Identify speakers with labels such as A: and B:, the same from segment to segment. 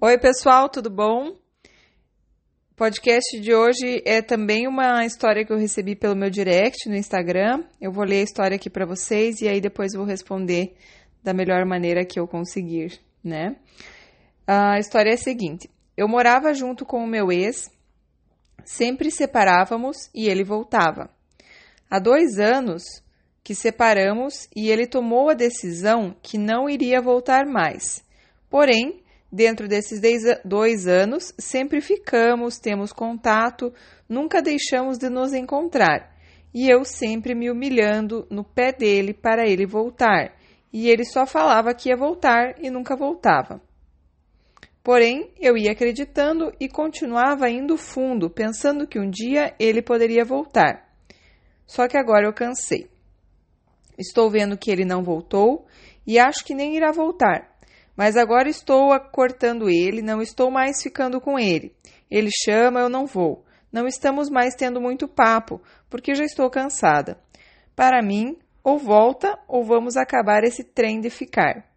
A: Oi, pessoal, tudo bom? O podcast de hoje é também uma história que eu recebi pelo meu direct no Instagram. Eu vou ler a história aqui para vocês e aí depois vou responder da melhor maneira que eu conseguir, né? A história é a seguinte: eu morava junto com o meu ex, sempre separávamos e ele voltava. Há dois anos que separamos e ele tomou a decisão que não iria voltar mais. Porém, dentro desses dois anos, sempre ficamos, temos contato, nunca deixamos de nos encontrar. E eu sempre me humilhando no pé dele para ele voltar. E ele só falava que ia voltar e nunca voltava. Porém, eu ia acreditando e continuava indo fundo, pensando que um dia ele poderia voltar. Só que agora eu cansei. Estou vendo que ele não voltou e acho que nem irá voltar. Mas agora estou cortando ele, não estou mais ficando com ele. Ele chama, eu não vou. Não estamos mais tendo muito papo, porque já estou cansada. Para mim, ou volta ou vamos acabar esse trem de ficar.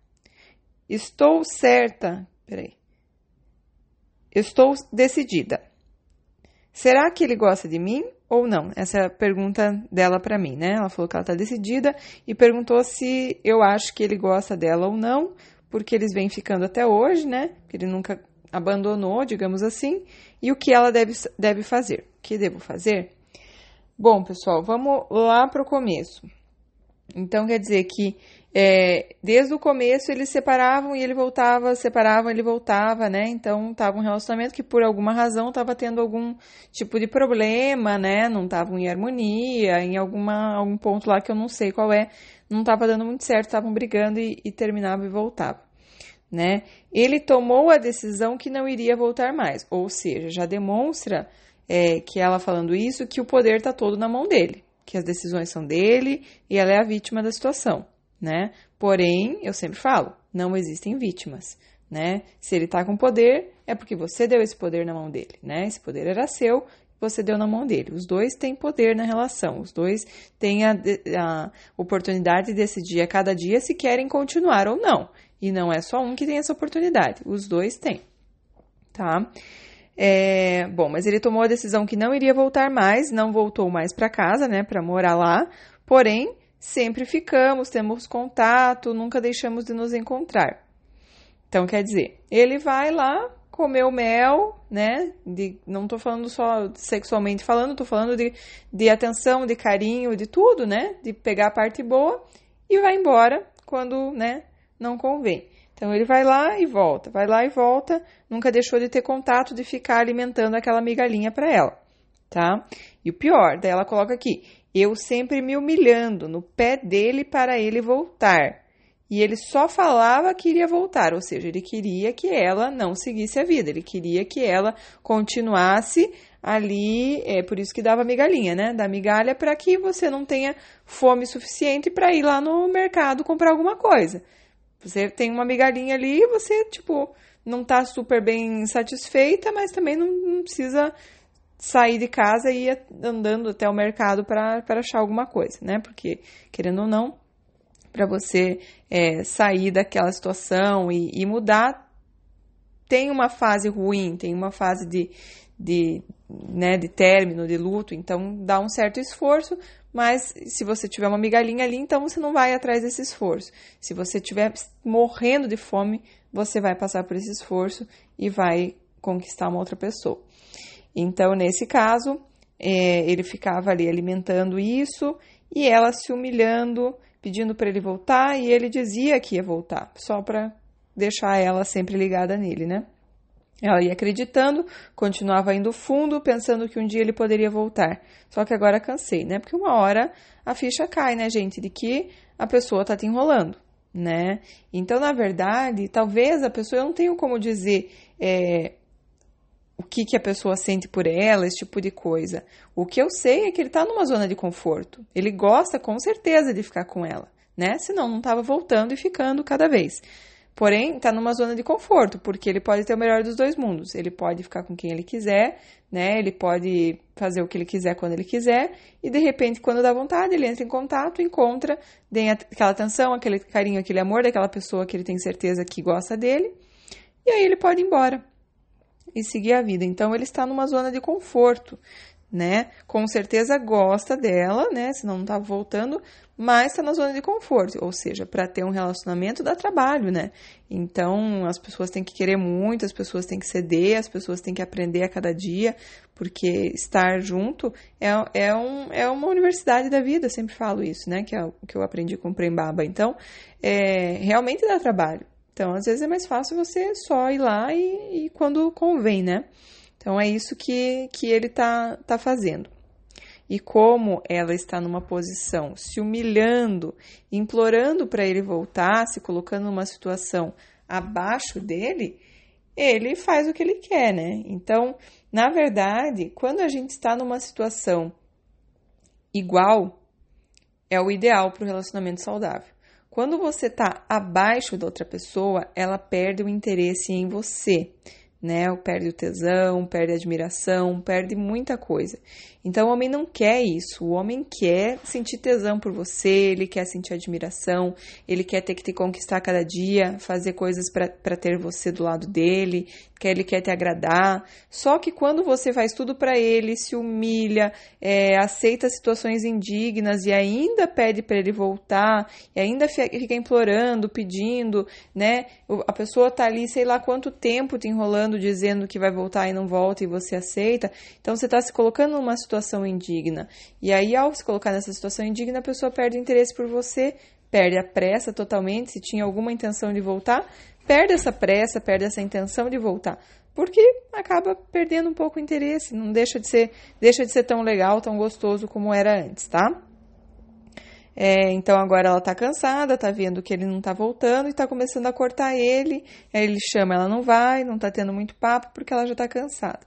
A: Estou certa. Peraí. Estou decidida. Será que ele gosta de mim ou não? Essa é a pergunta dela para mim, né? Ela falou que ela está decidida e perguntou se eu acho que ele gosta dela ou não, porque eles vêm ficando até hoje, né? Que ele nunca abandonou, digamos assim, e o que ela deve, deve fazer. O que devo fazer? Bom, pessoal, vamos lá para o começo. Então, quer dizer que é, desde o começo eles separavam e ele voltava, separavam, ele voltava, né? Então tava um relacionamento que por alguma razão estava tendo algum tipo de problema, né? Não estavam em harmonia, em alguma, algum ponto lá que eu não sei qual é, não estava dando muito certo, estavam brigando e, e terminava e voltava, né? Ele tomou a decisão que não iria voltar mais, ou seja, já demonstra é, que ela falando isso que o poder está todo na mão dele, que as decisões são dele e ela é a vítima da situação né? Porém, eu sempre falo, não existem vítimas, né? Se ele tá com poder, é porque você deu esse poder na mão dele, né? Esse poder era seu, você deu na mão dele. Os dois têm poder na relação, os dois têm a, a oportunidade de decidir a cada dia se querem continuar ou não. E não é só um que tem essa oportunidade, os dois têm, tá? É, bom, mas ele tomou a decisão que não iria voltar mais, não voltou mais para casa, né, para morar lá. Porém, sempre ficamos, temos contato, nunca deixamos de nos encontrar. Então, quer dizer, ele vai lá comer o mel, né? De, não estou falando só sexualmente falando, estou falando de, de atenção, de carinho, de tudo, né? De pegar a parte boa e vai embora quando, né, não convém. Então ele vai lá e volta, vai lá e volta, nunca deixou de ter contato, de ficar alimentando aquela migalhinha para ela, tá? E o pior, daí ela coloca aqui: eu sempre me humilhando no pé dele para ele voltar. E ele só falava que iria voltar, ou seja, ele queria que ela não seguisse a vida, ele queria que ela continuasse ali, é por isso que dava migalhinha, né? Da migalha para que você não tenha fome suficiente para ir lá no mercado comprar alguma coisa. Você tem uma migalhinha ali, você, tipo, não tá super bem satisfeita, mas também não, não precisa sair de casa e ir andando até o mercado para achar alguma coisa, né? Porque, querendo ou não, para você é, sair daquela situação e, e, mudar, tem uma fase ruim, tem uma fase de, de, né, de término, de luto, então dá um certo esforço, mas se você tiver uma migalhinha ali, então você não vai atrás desse esforço. Se você estiver morrendo de fome, você vai passar por esse esforço e vai conquistar uma outra pessoa. Então, nesse caso, é, ele ficava ali alimentando isso e ela se humilhando, pedindo para ele voltar, e ele dizia que ia voltar, só para deixar ela sempre ligada nele, né? Ela ia acreditando, continuava indo fundo, pensando que um dia ele poderia voltar. Só que agora cansei, né? Porque uma hora a ficha cai, né, gente, de que a pessoa tá te enrolando, né? Então, na verdade, talvez a pessoa, eu não tenho como dizer, é, o que, que a pessoa sente por ela, esse tipo de coisa. O que eu sei é que ele está numa zona de conforto. Ele gosta com certeza de ficar com ela, né? Senão não estava voltando e ficando cada vez. Porém, está numa zona de conforto, porque ele pode ter o melhor dos dois mundos. Ele pode ficar com quem ele quiser, né? Ele pode fazer o que ele quiser quando ele quiser, e de repente, quando dá vontade, ele entra em contato, encontra, tem aquela atenção, aquele carinho, aquele amor daquela pessoa que ele tem certeza que gosta dele e aí ele pode ir embora e seguir a vida. Então ele está numa zona de conforto, né? Com certeza gosta dela, né? Senão não tá voltando, mas está na zona de conforto. Ou seja, para ter um relacionamento dá trabalho, né? Então as pessoas têm que querer muito, as pessoas têm que ceder, as pessoas têm que aprender a cada dia, porque estar junto é, é, um, é uma universidade da vida, sempre falo isso, né? Que é o que eu aprendi com o Prembaba. Então, é, realmente dá trabalho. Então, às vezes é mais fácil você só ir lá e, e quando convém, né? Então é isso que, que ele está tá fazendo. E como ela está numa posição se humilhando, implorando para ele voltar, se colocando numa situação abaixo dele, ele faz o que ele quer, né? Então, na verdade, quando a gente está numa situação igual, é o ideal para o relacionamento saudável. Quando você está abaixo da outra pessoa, ela perde o interesse em você né? Perde o tesão, perde a admiração, perde muita coisa. Então o homem não quer isso. O homem quer sentir tesão por você, ele quer sentir admiração, ele quer ter que te conquistar cada dia, fazer coisas para ter você do lado dele, que ele quer te agradar. Só que quando você faz tudo para ele, se humilha, é, aceita situações indignas e ainda pede para ele voltar, e ainda fica implorando, pedindo, né? A pessoa tá ali, sei lá quanto tempo te enrolando, dizendo que vai voltar e não volta e você aceita. Então você está se colocando numa situação indigna. E aí, ao se colocar nessa situação indigna, a pessoa perde interesse por você, perde a pressa totalmente, se tinha alguma intenção de voltar, perde essa pressa, perde essa intenção de voltar, porque acaba perdendo um pouco o interesse, não deixa de ser, deixa de ser tão legal, tão gostoso como era antes, tá? É, então agora ela tá cansada, tá vendo que ele não tá voltando e tá começando a cortar ele. Aí ele chama, ela não vai, não tá tendo muito papo porque ela já tá cansada.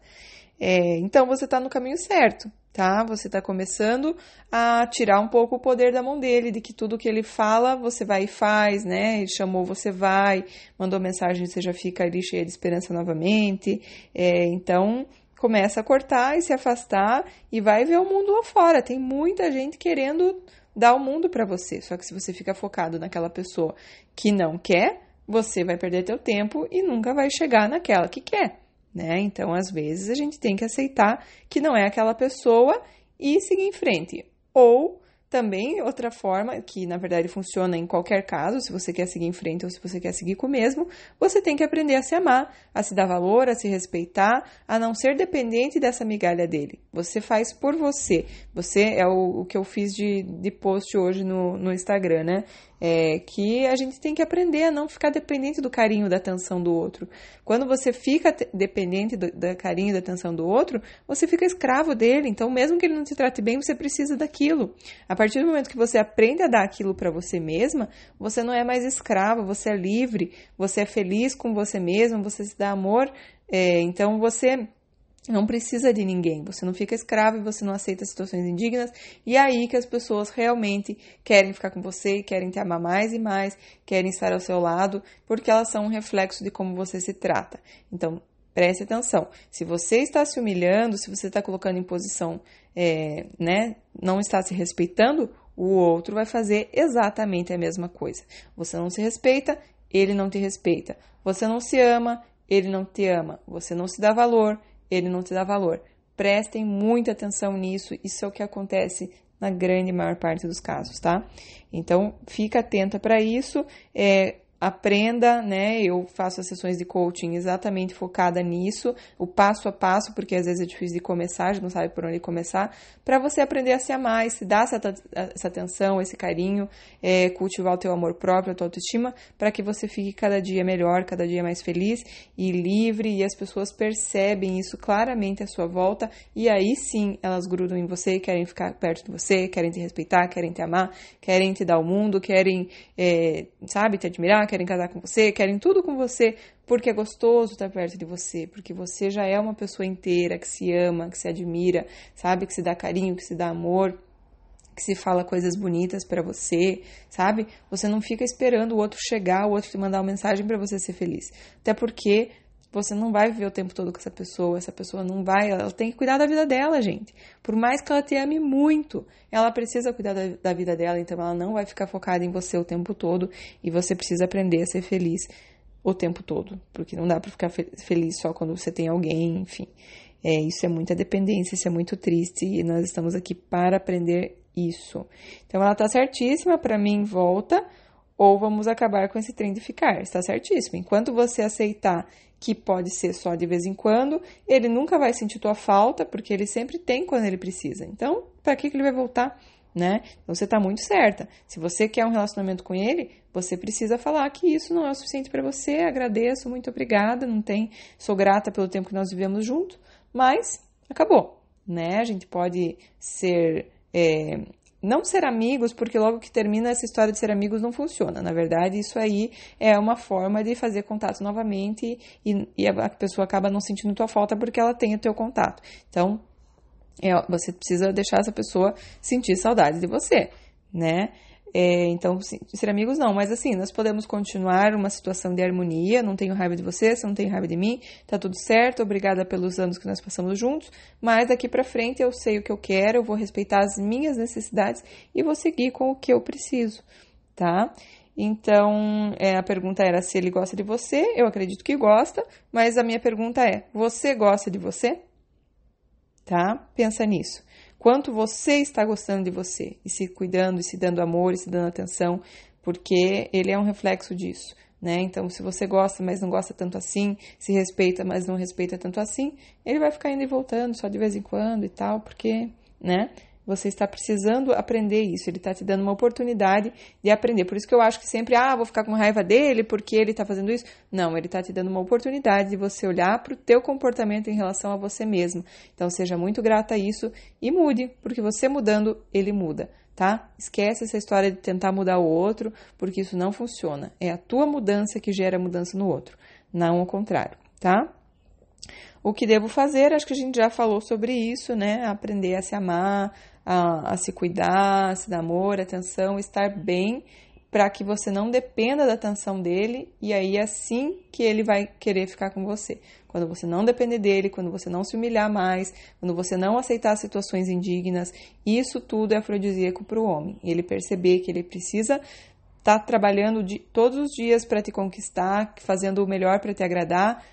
A: É, então você tá no caminho certo tá? Você está começando a tirar um pouco o poder da mão dele, de que tudo que ele fala você vai e faz, né? Ele chamou, você vai, mandou mensagem, você já fica ali cheia de esperança novamente. É, então começa a cortar e se afastar e vai ver o mundo lá fora. Tem muita gente querendo dar o mundo para você, só que se você fica focado naquela pessoa que não quer, você vai perder teu tempo e nunca vai chegar naquela que quer né? Então, às vezes, a gente tem que aceitar que não é aquela pessoa e seguir em frente. Ou também, outra forma, que na verdade funciona em qualquer caso, se você quer seguir em frente ou se você quer seguir com o mesmo, você tem que aprender a se amar, a se dar valor, a se respeitar, a não ser dependente dessa migalha dele. Você faz por você. Você é o, o que eu fiz de, de post hoje no, no Instagram, né? É, que a gente tem que aprender a não ficar dependente do carinho, da atenção do outro. Quando você fica dependente do, do carinho, da atenção do outro, você fica escravo dele. Então, mesmo que ele não te trate bem, você precisa daquilo. A partir do momento que você aprende a dar aquilo para você mesma, você não é mais escravo, você é livre, você é feliz com você mesma, você se dá amor. É, então, você não precisa de ninguém, você não fica escravo e você não aceita situações indignas, e é aí que as pessoas realmente querem ficar com você, querem te amar mais e mais, querem estar ao seu lado, porque elas são um reflexo de como você se trata. Então, preste atenção. Se você está se humilhando, se você está colocando em posição, é, né, não está se respeitando, o outro vai fazer exatamente a mesma coisa. Você não se respeita, ele não te respeita. Você não se ama, ele não te ama. Você não se dá valor, ele não te dá valor. Prestem muita atenção nisso, isso é o que acontece na grande maior parte dos casos, tá? Então, fica atenta para isso. É, aprenda, né? Eu faço as sessões de coaching exatamente focada nisso, o passo a passo, porque às vezes é difícil de começar, já não sabe por onde começar, para você aprender a se amar e se dar essa, essa atenção, esse carinho, é, cultivar o teu amor próprio, a tua autoestima, para que você fique cada dia melhor, cada dia mais feliz e livre, e as pessoas percebem isso claramente à sua volta, e aí sim elas grudam em você, querem ficar perto de você, querem te respeitar, querem te amar, querem te dar o mundo, querem, é, sabe, te admirar, querem casar com você, querem tudo com você, porque é gostoso estar perto de você, porque você já é uma pessoa inteira que se ama, que se admira, sabe, que se dá carinho, que se dá amor, que se fala coisas bonitas para você, sabe? Você não fica esperando o outro chegar, o outro te mandar uma mensagem para você ser feliz. Até porque você não vai viver o tempo todo com essa pessoa, essa pessoa não vai, ela tem que cuidar da vida dela, gente. Por mais que ela te ame muito, ela precisa cuidar da, da vida dela, então ela não vai ficar focada em você o tempo todo e você precisa aprender a ser feliz o tempo todo, porque não dá para ficar fe feliz só quando você tem alguém, enfim. É, isso é muita dependência, isso é muito triste e nós estamos aqui para aprender isso. Então ela tá certíssima para mim volta ou vamos acabar com esse trem de ficar. Está certíssimo. Enquanto você aceitar que pode ser só de vez em quando, ele nunca vai sentir tua falta, porque ele sempre tem quando ele precisa. Então, para que, que ele vai voltar? Né? Então você está muito certa. Se você quer um relacionamento com ele, você precisa falar que isso não é o suficiente para você. Agradeço, muito obrigada, não tem, sou grata pelo tempo que nós vivemos juntos, mas acabou, né? A gente pode ser é, não ser amigos, porque logo que termina essa história de ser amigos não funciona. Na verdade, isso aí é uma forma de fazer contato novamente e, e a pessoa acaba não sentindo tua falta porque ela tem o teu contato. Então, é, você precisa deixar essa pessoa sentir saudade de você, né? É, então, ser amigos não, mas assim, nós podemos continuar uma situação de harmonia. Não tenho raiva de você, você não tem raiva de mim, tá tudo certo. Obrigada pelos anos que nós passamos juntos, mas daqui para frente eu sei o que eu quero, eu vou respeitar as minhas necessidades e vou seguir com o que eu preciso, tá? Então, é, a pergunta era se ele gosta de você. Eu acredito que gosta, mas a minha pergunta é: você gosta de você? Tá? Pensa nisso quanto você está gostando de você e se cuidando e se dando amor e se dando atenção, porque ele é um reflexo disso. Né? Então, se você gosta, mas não gosta tanto assim, se respeita, mas não respeita tanto assim, ele vai ficar indo e voltando só de vez em quando e tal, porque, né? Você está precisando aprender isso, ele está te dando uma oportunidade de aprender. Por isso que eu acho que sempre, ah, vou ficar com raiva dele porque ele está fazendo isso. Não, ele está te dando uma oportunidade de você olhar para o teu comportamento em relação a você mesmo. Então, seja muito grata a isso e mude, porque você mudando, ele muda, tá? Esquece essa história de tentar mudar o outro, porque isso não funciona. É a tua mudança que gera mudança no outro, não ao contrário, tá? O que devo fazer? Acho que a gente já falou sobre isso, né? Aprender a se amar, a, a se cuidar, a se dar amor, atenção, estar bem, para que você não dependa da atenção dele e aí é assim que ele vai querer ficar com você. Quando você não depender dele, quando você não se humilhar mais, quando você não aceitar situações indignas, isso tudo é afrodisíaco para o homem. Ele perceber que ele precisa estar tá trabalhando de, todos os dias para te conquistar, fazendo o melhor para te agradar,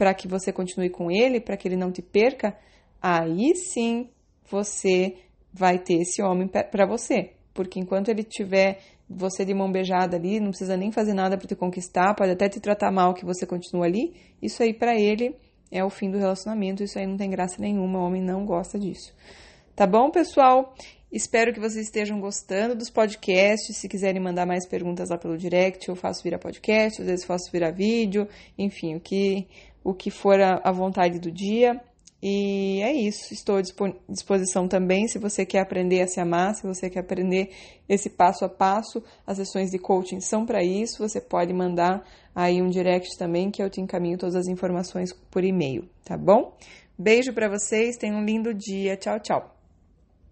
A: para que você continue com ele, para que ele não te perca, aí sim você vai ter esse homem para você. Porque enquanto ele tiver você de mão beijada ali, não precisa nem fazer nada para te conquistar, pode até te tratar mal que você continua ali, isso aí para ele é o fim do relacionamento, isso aí não tem graça nenhuma, o homem não gosta disso. Tá bom, pessoal? Espero que vocês estejam gostando dos podcasts. Se quiserem mandar mais perguntas lá pelo direct, eu faço virar podcast, às vezes faço virar vídeo, enfim, o que, o que for a, vontade do dia. E é isso. Estou à disposição também se você quer aprender a se amar, se você quer aprender esse passo a passo. As sessões de coaching são para isso. Você pode mandar aí um direct também que eu te encaminho todas as informações por e-mail, tá bom? Beijo para vocês, tenham um lindo dia. Tchau, tchau.